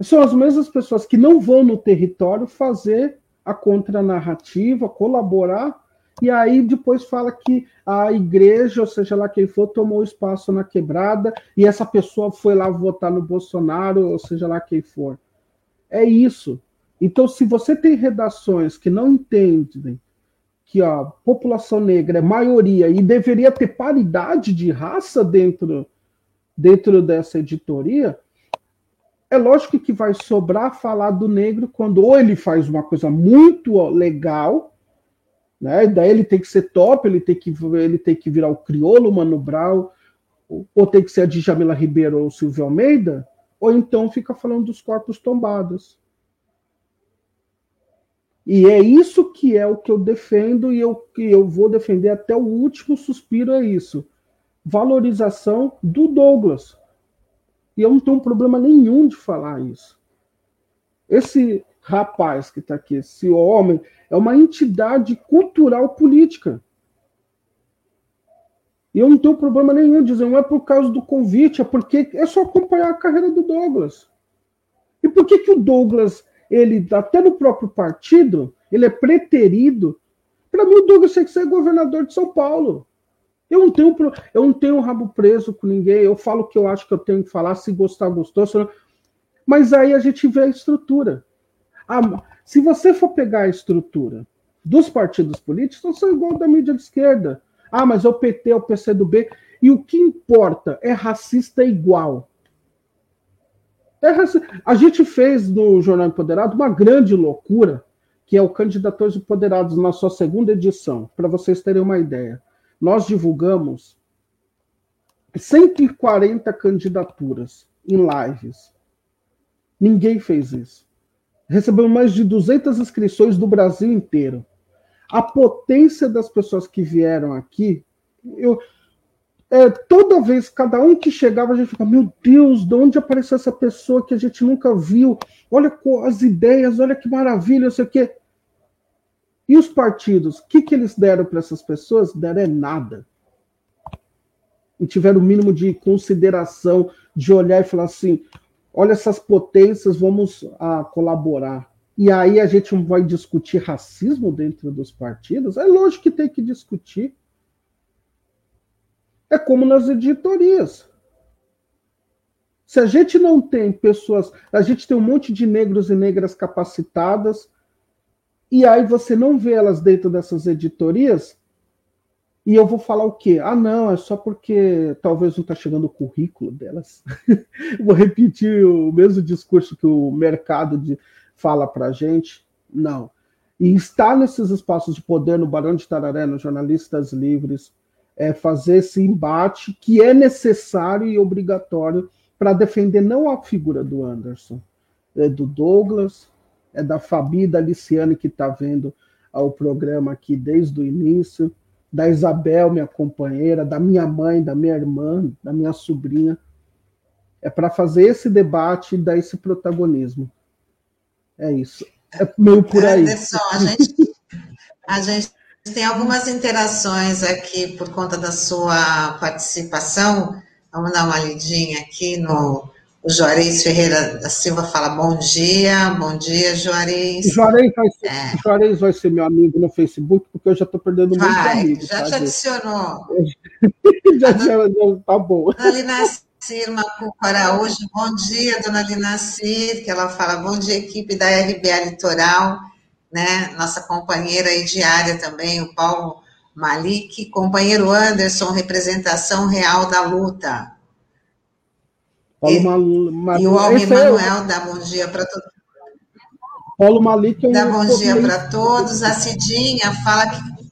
São as mesmas pessoas que não vão no território fazer a contranarrativa, colaborar, e aí depois fala que a igreja, ou seja lá quem for, tomou espaço na quebrada, e essa pessoa foi lá votar no Bolsonaro, ou seja lá quem for. É isso. Então, se você tem redações que não entendem que a população negra é maioria e deveria ter paridade de raça dentro, dentro dessa editoria, é lógico que vai sobrar falar do negro quando ou ele faz uma coisa muito legal, né? Daí ele tem que ser top, ele tem que ele tem que virar o crioulo, Mano Brown, ou tem que ser a Djamila Ribeiro ou Silvio Almeida, ou então fica falando dos corpos tombados. E é isso que é o que eu defendo e eu, que eu vou defender até o último suspiro é isso. Valorização do Douglas. E eu não tenho problema nenhum de falar isso. Esse rapaz que está aqui, esse homem, é uma entidade cultural política. E eu não tenho problema nenhum de dizer, não é por causa do convite, é porque é só acompanhar a carreira do Douglas. E por que, que o Douglas, ele, até no próprio partido, ele é preterido? Para mim, o Douglas que ser governador de São Paulo. Eu não tenho, eu não tenho rabo preso com ninguém, eu falo o que eu acho que eu tenho que falar, se gostar, gostou. Não... Mas aí a gente vê a estrutura. Ah, se você for pegar a estrutura dos partidos políticos, não são igual da mídia de esquerda. Ah, mas é o PT, é o PCdoB. E o que importa é racista igual. É A gente fez no Jornal Empoderado uma grande loucura, que é o Candidatos Empoderados na sua segunda edição, para vocês terem uma ideia. Nós divulgamos 140 candidaturas em lives. Ninguém fez isso. Recebemos mais de 200 inscrições do Brasil inteiro. A potência das pessoas que vieram aqui, eu, é, toda vez, cada um que chegava, a gente ficava, meu Deus, de onde apareceu essa pessoa que a gente nunca viu? Olha as ideias, olha que maravilha, sei o quê. E os partidos, o que, que eles deram para essas pessoas? Deram é nada. E tiveram o mínimo de consideração, de olhar e falar assim: olha essas potências, vamos ah, colaborar. E aí a gente vai discutir racismo dentro dos partidos? É lógico que tem que discutir. É como nas editorias. Se a gente não tem pessoas, a gente tem um monte de negros e negras capacitadas, e aí você não vê elas dentro dessas editorias, e eu vou falar o quê? Ah, não, é só porque talvez não está chegando o currículo delas. vou repetir o mesmo discurso que o mercado de, fala para a gente. Não. E estar nesses espaços de poder no Barão de Tararé, nos Jornalistas Livres, é fazer esse embate que é necessário e obrigatório para defender não a figura do Anderson, é do Douglas, é da Fabi, da Liciane, que está vendo o programa aqui desde o início, da Isabel, minha companheira, da minha mãe, da minha irmã, da minha sobrinha. É para fazer esse debate e dar esse protagonismo. É isso. É meio por aí. Anderson, a gente, a gente tem algumas interações aqui por conta da sua participação. Vamos dar uma lidinha aqui no, o Juarez Ferreira da Silva fala bom dia, bom dia, Juarez. Juarez vai ser, é. Juarez vai ser meu amigo no Facebook, porque eu já estou perdendo muito amigo. Já tá, te adicionou. já, já, já, tá bom. Dona Linacir Macuco Araújo, bom dia, dona Linacir, que ela fala bom dia, equipe da RBA Litoral, né? Nossa companheira aí diária também, o Paulo Malik, companheiro Anderson, representação real da luta. Paulo e, Mal... e o Almir Manuel é... dá bom dia para todos. Paulo Malik é um Dá bom dia para todos. A Cidinha fala que.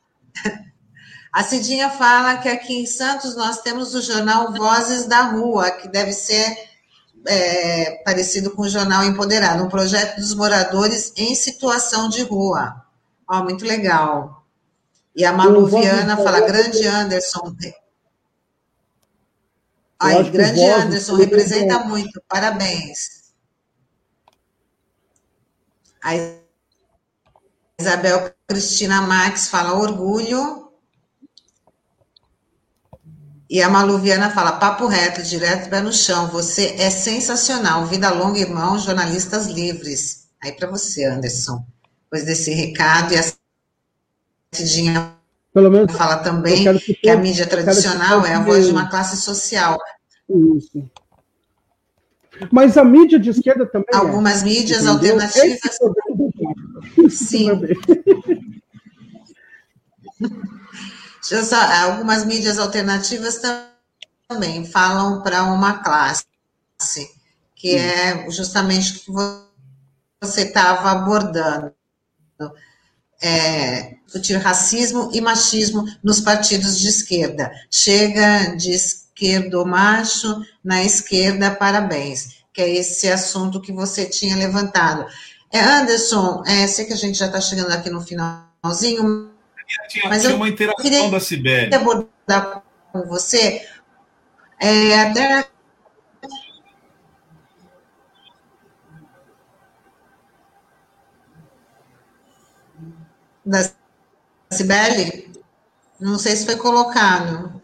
A Cidinha fala que aqui em Santos nós temos o jornal Vozes da Rua, que deve ser é, parecido com o jornal Empoderado, um projeto dos moradores em situação de rua. Ó, muito legal. E a Malu Viana fala, grande Anderson, Aí, grande Anderson, representa muito, parabéns. A Isabel Cristina Max fala orgulho. E a Maluviana fala papo reto, direto pé no chão. Você é sensacional. Vida longa, irmão, jornalistas livres. Aí para você, Anderson. Depois desse recado e a Cidinha pelo menos fala também que, que, a mídia tradicional é a voz de uma classe social. Isso. Mas a mídia de esquerda também. É. Algumas é. mídias alternativas. Sim. Só, algumas mídias alternativas também falam para uma classe, que é justamente o que você estava abordando. É, discutir racismo e machismo nos partidos de esquerda. Chega, diz esquerdo macho, na esquerda parabéns, que é esse assunto que você tinha levantado. É, Anderson, é, sei que a gente já está chegando aqui no finalzinho, tinha, mas tinha uma interação da Sibeli. abordar com você, é, até da Sibeli, não sei se foi colocado.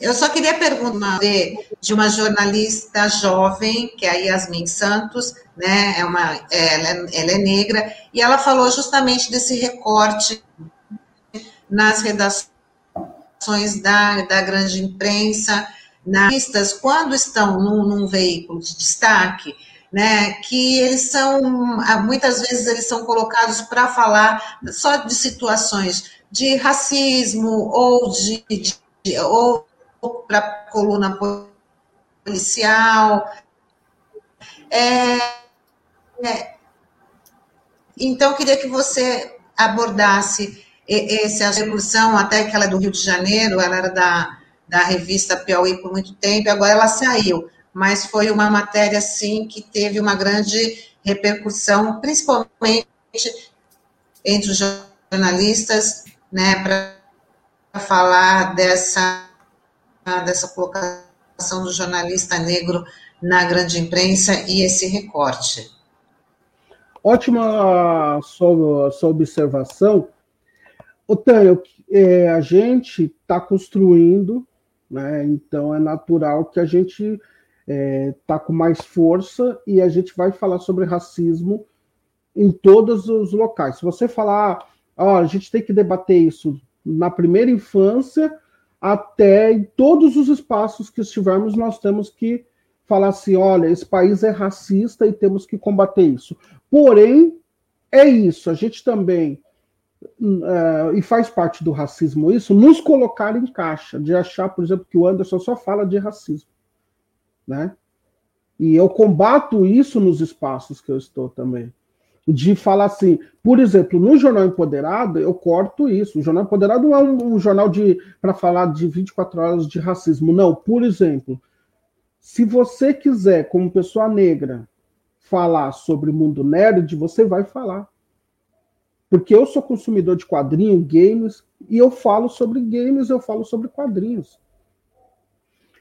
Eu só queria perguntar de uma jornalista jovem, que é a Yasmin Santos, né? É uma, ela, é, ela é negra, e ela falou justamente desse recorte nas redações da, da grande imprensa, nas quando estão num, num veículo de destaque, né, que eles são, muitas vezes eles são colocados para falar só de situações de racismo ou de, de ou para coluna policial. É, é, então, queria que você abordasse essa repercussão, até que ela é do Rio de Janeiro, ela era da, da revista Piauí por muito tempo, agora ela saiu mas foi uma matéria, sim, que teve uma grande repercussão, principalmente entre os jornalistas, né, para falar dessa, dessa colocação do jornalista negro na grande imprensa e esse recorte. Ótima sua, sua observação. Otânio, é, a gente está construindo, né, então é natural que a gente está é, tá com mais força e a gente vai falar sobre racismo em todos os locais. Se você falar, ó, a gente tem que debater isso na primeira infância até em todos os espaços que estivermos, nós temos que falar assim, olha, esse país é racista e temos que combater isso. Porém, é isso, a gente também Uh, e faz parte do racismo isso, nos colocar em caixa, de achar, por exemplo, que o Anderson só fala de racismo né? E eu combato isso nos espaços que eu estou também. De falar assim, por exemplo, no Jornal Empoderado, eu corto isso. O Jornal Empoderado não é um, um jornal para falar de 24 horas de racismo. Não, por exemplo, se você quiser, como pessoa negra, falar sobre mundo nerd, você vai falar. Porque eu sou consumidor de quadrinhos, games, e eu falo sobre games, eu falo sobre quadrinhos.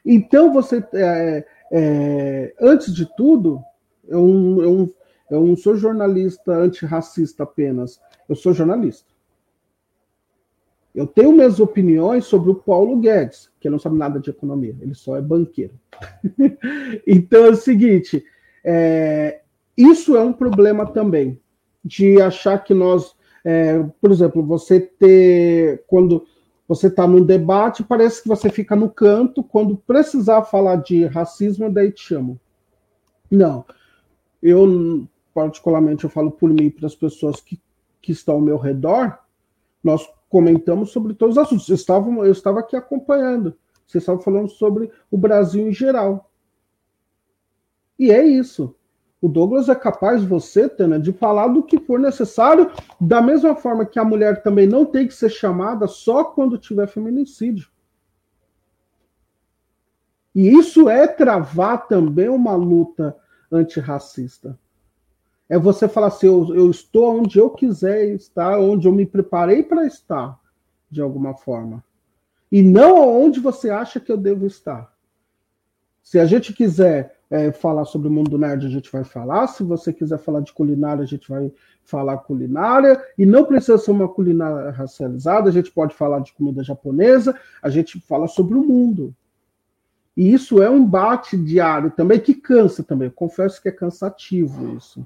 Então você. É, é, antes de tudo, eu, eu, eu não sou jornalista antirracista apenas, eu sou jornalista. Eu tenho minhas opiniões sobre o Paulo Guedes, que não sabe nada de economia, ele só é banqueiro. então é o seguinte: é, isso é um problema também, de achar que nós, é, por exemplo, você ter, quando você está num debate, parece que você fica no canto, quando precisar falar de racismo, daí te chamam. Não. Eu, particularmente, eu falo por mim, para as pessoas que, que estão ao meu redor, nós comentamos sobre todos os assuntos. Eu estava, eu estava aqui acompanhando. Vocês estavam falando sobre o Brasil em geral. E é isso. O Douglas é capaz, você, Tana, de falar do que for necessário, da mesma forma que a mulher também não tem que ser chamada só quando tiver feminicídio. E isso é travar também uma luta antirracista. É você falar assim: eu, eu estou onde eu quiser estar, onde eu me preparei para estar, de alguma forma. E não onde você acha que eu devo estar. Se a gente quiser é, falar sobre o mundo nerd, a gente vai falar. Se você quiser falar de culinária, a gente vai falar culinária. E não precisa ser uma culinária racializada, a gente pode falar de comida japonesa, a gente fala sobre o mundo. E isso é um embate diário também, que cansa também. Eu confesso que é cansativo isso.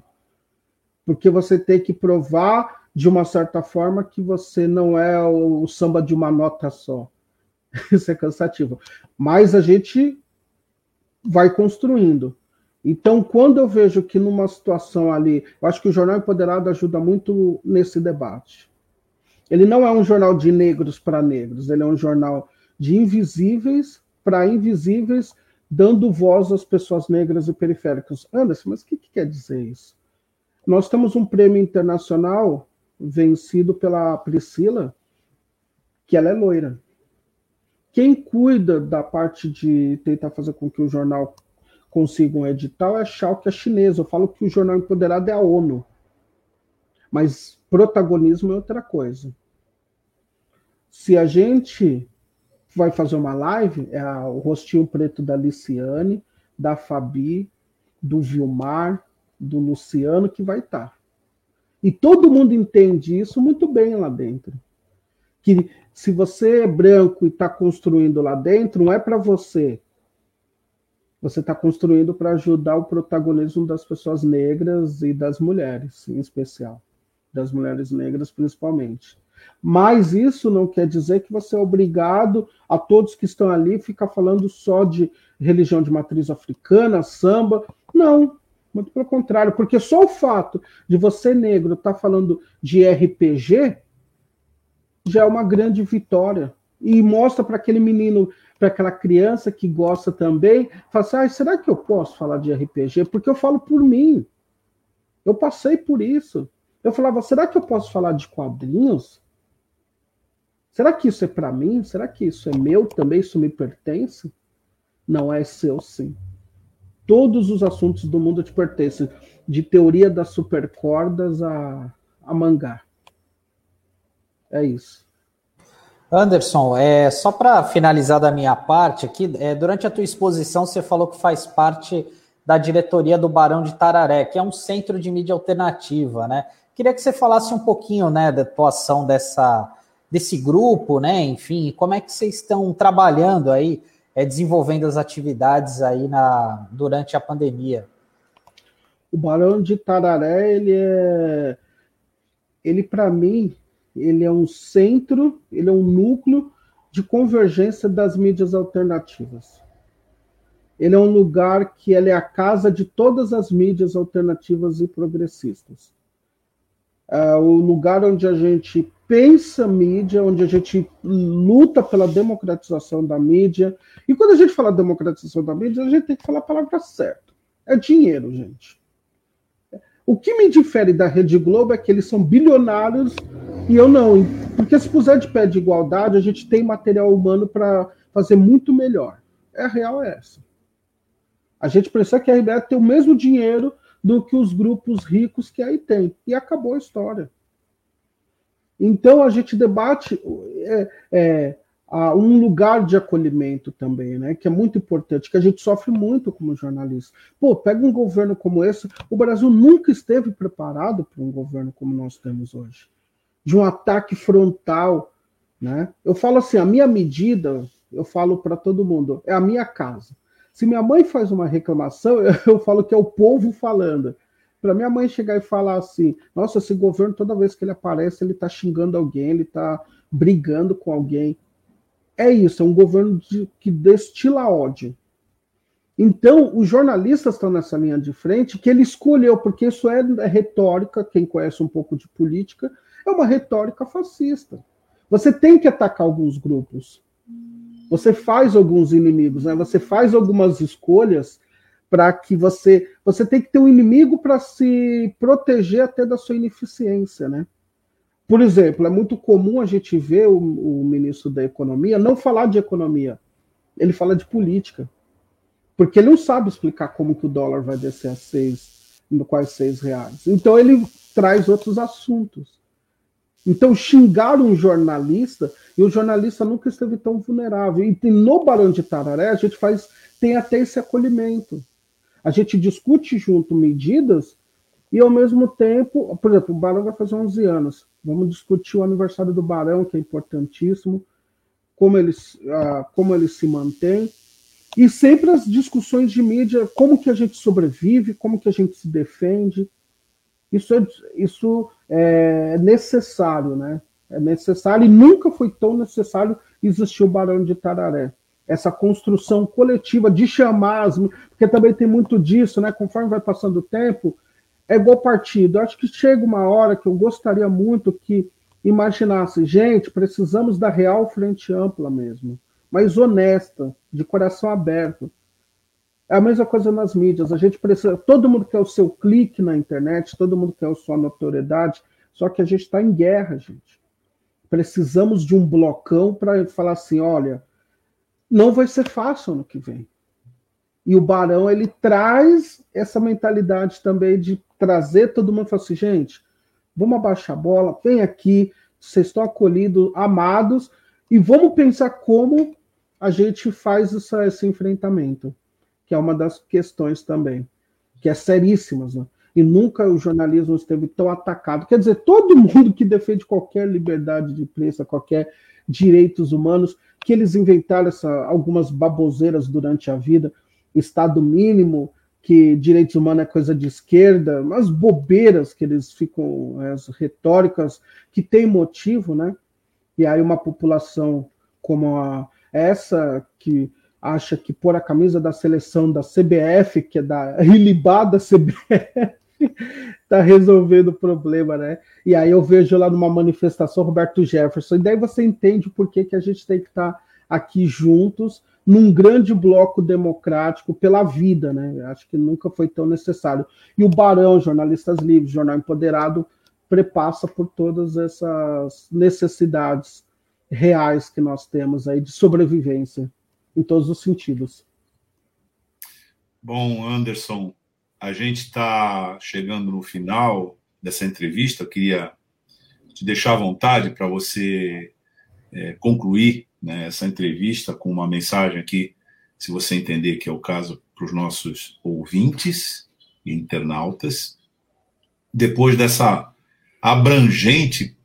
Porque você tem que provar, de uma certa forma, que você não é o samba de uma nota só. Isso é cansativo. Mas a gente vai construindo. Então, quando eu vejo que numa situação ali, eu acho que o Jornal Empoderado ajuda muito nesse debate. Ele não é um jornal de negros para negros, ele é um jornal de invisíveis para invisíveis, dando voz às pessoas negras e periféricas. Anderson, mas o que, que quer dizer isso? Nós temos um prêmio internacional vencido pela Priscila, que ela é loira. Quem cuida da parte de tentar fazer com que o jornal consiga um edital é a Schalke, a chinesa. Eu falo que o jornal empoderado é a ONU. Mas protagonismo é outra coisa. Se a gente vai fazer uma live, é o rostinho preto da Liciane, da Fabi, do Vilmar, do Luciano que vai estar. E todo mundo entende isso muito bem lá dentro. Que se você é branco e está construindo lá dentro, não é para você. Você está construindo para ajudar o protagonismo das pessoas negras e das mulheres, em especial. Das mulheres negras, principalmente. Mas isso não quer dizer que você é obrigado a todos que estão ali ficar falando só de religião de matriz africana, samba. Não, muito pelo contrário, porque só o fato de você negro estar tá falando de RPG já é uma grande vitória. E mostra para aquele menino, para aquela criança que gosta também, fala assim, ah, será que eu posso falar de RPG? Porque eu falo por mim. Eu passei por isso. Eu falava, será que eu posso falar de quadrinhos? Será que isso é para mim? Será que isso é meu também? Isso me pertence? Não é seu, sim. Todos os assuntos do mundo te pertencem, de teoria das supercordas a, a mangá. É isso. Anderson, é, só para finalizar da minha parte aqui, é, durante a tua exposição você falou que faz parte da diretoria do Barão de Tararé, que é um centro de mídia alternativa, né? Queria que você falasse um pouquinho, né, da atuação dessa, desse grupo, né? Enfim, como é que vocês estão trabalhando aí é, desenvolvendo as atividades aí na, durante a pandemia? O Barão de Tararé, ele é. Ele, para mim, ele é um centro, ele é um núcleo de convergência das mídias alternativas. Ele é um lugar que é a casa de todas as mídias alternativas e progressistas. É o lugar onde a gente pensa mídia, onde a gente luta pela democratização da mídia. E quando a gente fala democratização da mídia, a gente tem que falar a palavra certa. É dinheiro, gente. O que me difere da Rede Globo é que eles são bilionários e eu não. Porque se puser de pé de igualdade, a gente tem material humano para fazer muito melhor. É a real é essa. A gente precisa que a RBS tenha o mesmo dinheiro do que os grupos ricos que aí tem. E acabou a história. Então a gente debate é, é, um lugar de acolhimento também, né? Que é muito importante, que a gente sofre muito como jornalista. Pô, pega um governo como esse, o Brasil nunca esteve preparado para um governo como nós temos hoje, de um ataque frontal, né? Eu falo assim, a minha medida, eu falo para todo mundo, é a minha casa. Se minha mãe faz uma reclamação, eu falo que é o povo falando. Para minha mãe chegar e falar assim: nossa, esse governo, toda vez que ele aparece, ele está xingando alguém, ele está brigando com alguém. É isso, é um governo de, que destila ódio. Então, os jornalistas estão nessa linha de frente que ele escolheu, porque isso é, é retórica, quem conhece um pouco de política, é uma retórica fascista. Você tem que atacar alguns grupos. Você faz alguns inimigos, né? você faz algumas escolhas para que você você tem que ter um inimigo para se proteger até da sua ineficiência, né? Por exemplo, é muito comum a gente ver o, o ministro da Economia não falar de economia, ele fala de política, porque ele não sabe explicar como que o dólar vai descer a seis, quase seis reais. Então ele traz outros assuntos. Então xingar um jornalista e o jornalista nunca esteve tão vulnerável. E no Barão de Tararé a gente faz tem até esse acolhimento a gente discute junto medidas e, ao mesmo tempo, por exemplo, o Barão vai fazer 11 anos. Vamos discutir o aniversário do Barão, que é importantíssimo, como ele, uh, como ele se mantém. E sempre as discussões de mídia, como que a gente sobrevive, como que a gente se defende. Isso é, isso é necessário, né? É necessário e nunca foi tão necessário existir o Barão de Tararé essa construção coletiva de chamar as, porque também tem muito disso, né? Conforme vai passando o tempo, é igual partido. Eu acho que chega uma hora que eu gostaria muito que imaginasse, gente, precisamos da real frente ampla mesmo, mas honesta, de coração aberto. É a mesma coisa nas mídias. A gente precisa. Todo mundo quer o seu clique na internet, todo mundo quer a sua notoriedade, só que a gente está em guerra, gente. Precisamos de um blocão para falar assim: olha, não vai ser fácil no que vem. E o Barão ele traz essa mentalidade também de trazer todo mundo e falar assim, gente, vamos abaixar a bola, vem aqui, vocês estão acolhidos, amados, e vamos pensar como a gente faz essa, esse enfrentamento, que é uma das questões também, que é seríssimas, né? E nunca o jornalismo esteve tão atacado. Quer dizer, todo mundo que defende qualquer liberdade de imprensa, qualquer direitos humanos, que eles inventaram essa, algumas baboseiras durante a vida, Estado mínimo, que direitos humanos é coisa de esquerda, umas bobeiras que eles ficam, as retóricas que tem motivo, né? E aí uma população como a, essa que acha que pôr a camisa da seleção da CBF, que é da ilibada CBF, tá resolvendo o problema, né? E aí eu vejo lá numa manifestação Roberto Jefferson, e daí você entende por que, que a gente tem que estar tá aqui juntos num grande bloco democrático pela vida, né? Acho que nunca foi tão necessário. E o Barão, Jornalistas Livres, Jornal Empoderado, prepassa por todas essas necessidades reais que nós temos aí de sobrevivência, em todos os sentidos. Bom, Anderson, a gente está chegando no final dessa entrevista. Eu queria te deixar à vontade para você é, concluir né, essa entrevista com uma mensagem aqui, se você entender que é o caso, para os nossos ouvintes e internautas. Depois dessa abrangente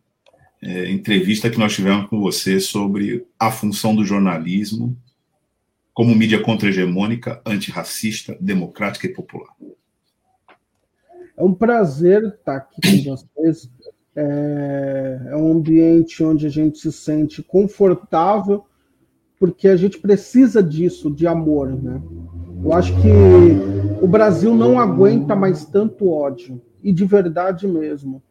é, entrevista que nós tivemos com você sobre a função do jornalismo como mídia contra-hegemônica, antirracista, democrática e popular. É um prazer estar aqui com vocês é, é um ambiente onde a gente se sente confortável, porque a gente precisa disso, de amor, né? Eu acho que o Brasil não aguenta mais tanto ódio, e de verdade mesmo.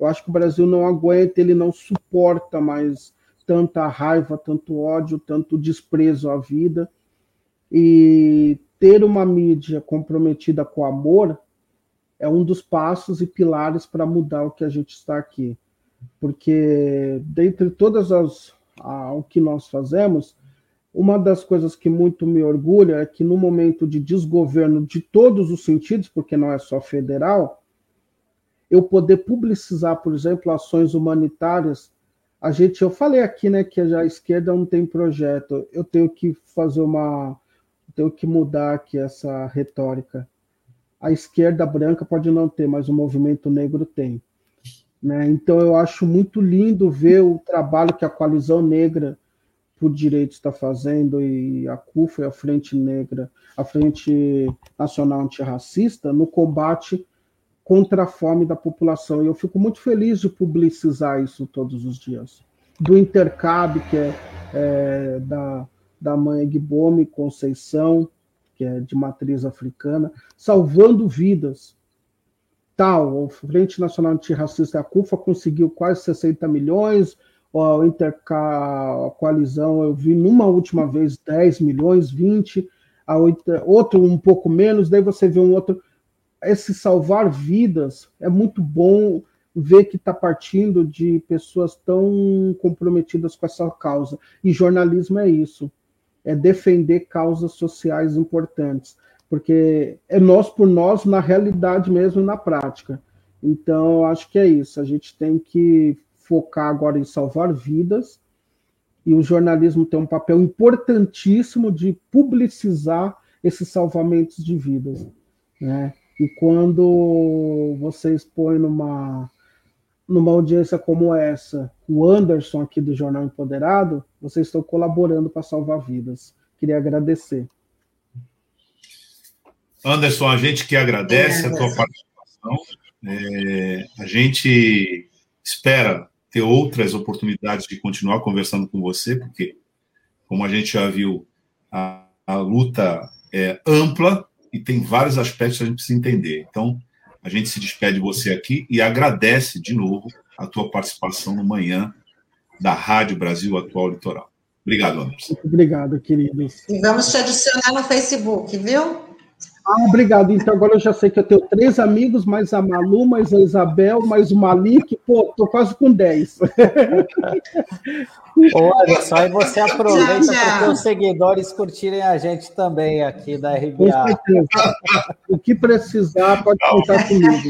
Eu acho que o Brasil não aguenta, ele não suporta mais tanta raiva, tanto ódio, tanto desprezo à vida. E ter uma mídia comprometida com amor é um dos passos e pilares para mudar o que a gente está aqui. Porque, dentre todas as o que nós fazemos, uma das coisas que muito me orgulha é que no momento de desgoverno de todos os sentidos, porque não é só federal, eu poder publicizar, por exemplo, ações humanitárias. A gente, eu falei aqui, né, que a esquerda não tem projeto. Eu tenho que fazer uma, tenho que mudar aqui essa retórica a esquerda branca pode não ter, mas o movimento negro tem. Né? Então eu acho muito lindo ver o trabalho que a coalizão negra por direitos está fazendo e a CUFA e a Frente Negra, a Frente Nacional Antirracista, no combate contra a fome da população. E eu fico muito feliz de publicizar isso todos os dias. Do Intercab, que é, é da, da mãe Gbome Conceição, que é de matriz africana, salvando vidas. Tal, o Frente Nacional Antirracista, a CUFA, conseguiu quase 60 milhões, a Interca, a coalizão, eu vi numa última vez 10 milhões, 20, a outro um pouco menos, daí você vê um outro. Esse salvar vidas é muito bom ver que está partindo de pessoas tão comprometidas com essa causa. E jornalismo é isso é defender causas sociais importantes, porque é nós por nós na realidade mesmo na prática. Então, acho que é isso. A gente tem que focar agora em salvar vidas e o jornalismo tem um papel importantíssimo de publicizar esses salvamentos de vidas, né? E quando você expõe numa numa audiência como essa, o Anderson aqui do Jornal Empoderado, vocês estão colaborando para salvar vidas. Queria agradecer. Anderson, a gente que agradece é, a tua participação. É, a gente espera ter outras oportunidades de continuar conversando com você, porque, como a gente já viu, a, a luta é ampla e tem vários aspectos que a gente precisa entender. Então, a gente se despede de você aqui e agradece de novo a tua participação no manhã da Rádio Brasil Atual Litoral. Obrigado, Anderson. Muito obrigado, queridos. E vamos te adicionar no Facebook, viu? Ah, obrigado. Então agora eu já sei que eu tenho três amigos, mais a Malu, mais a Isabel, mais o Malik. Pô, tô quase com dez. Olha só, e você aproveita para os seus curtirem a gente também aqui da RBA. O que precisar, pode contar comigo.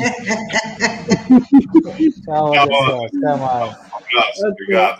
Tchau, Anderson. Até mais. Um abraço. Obrigado.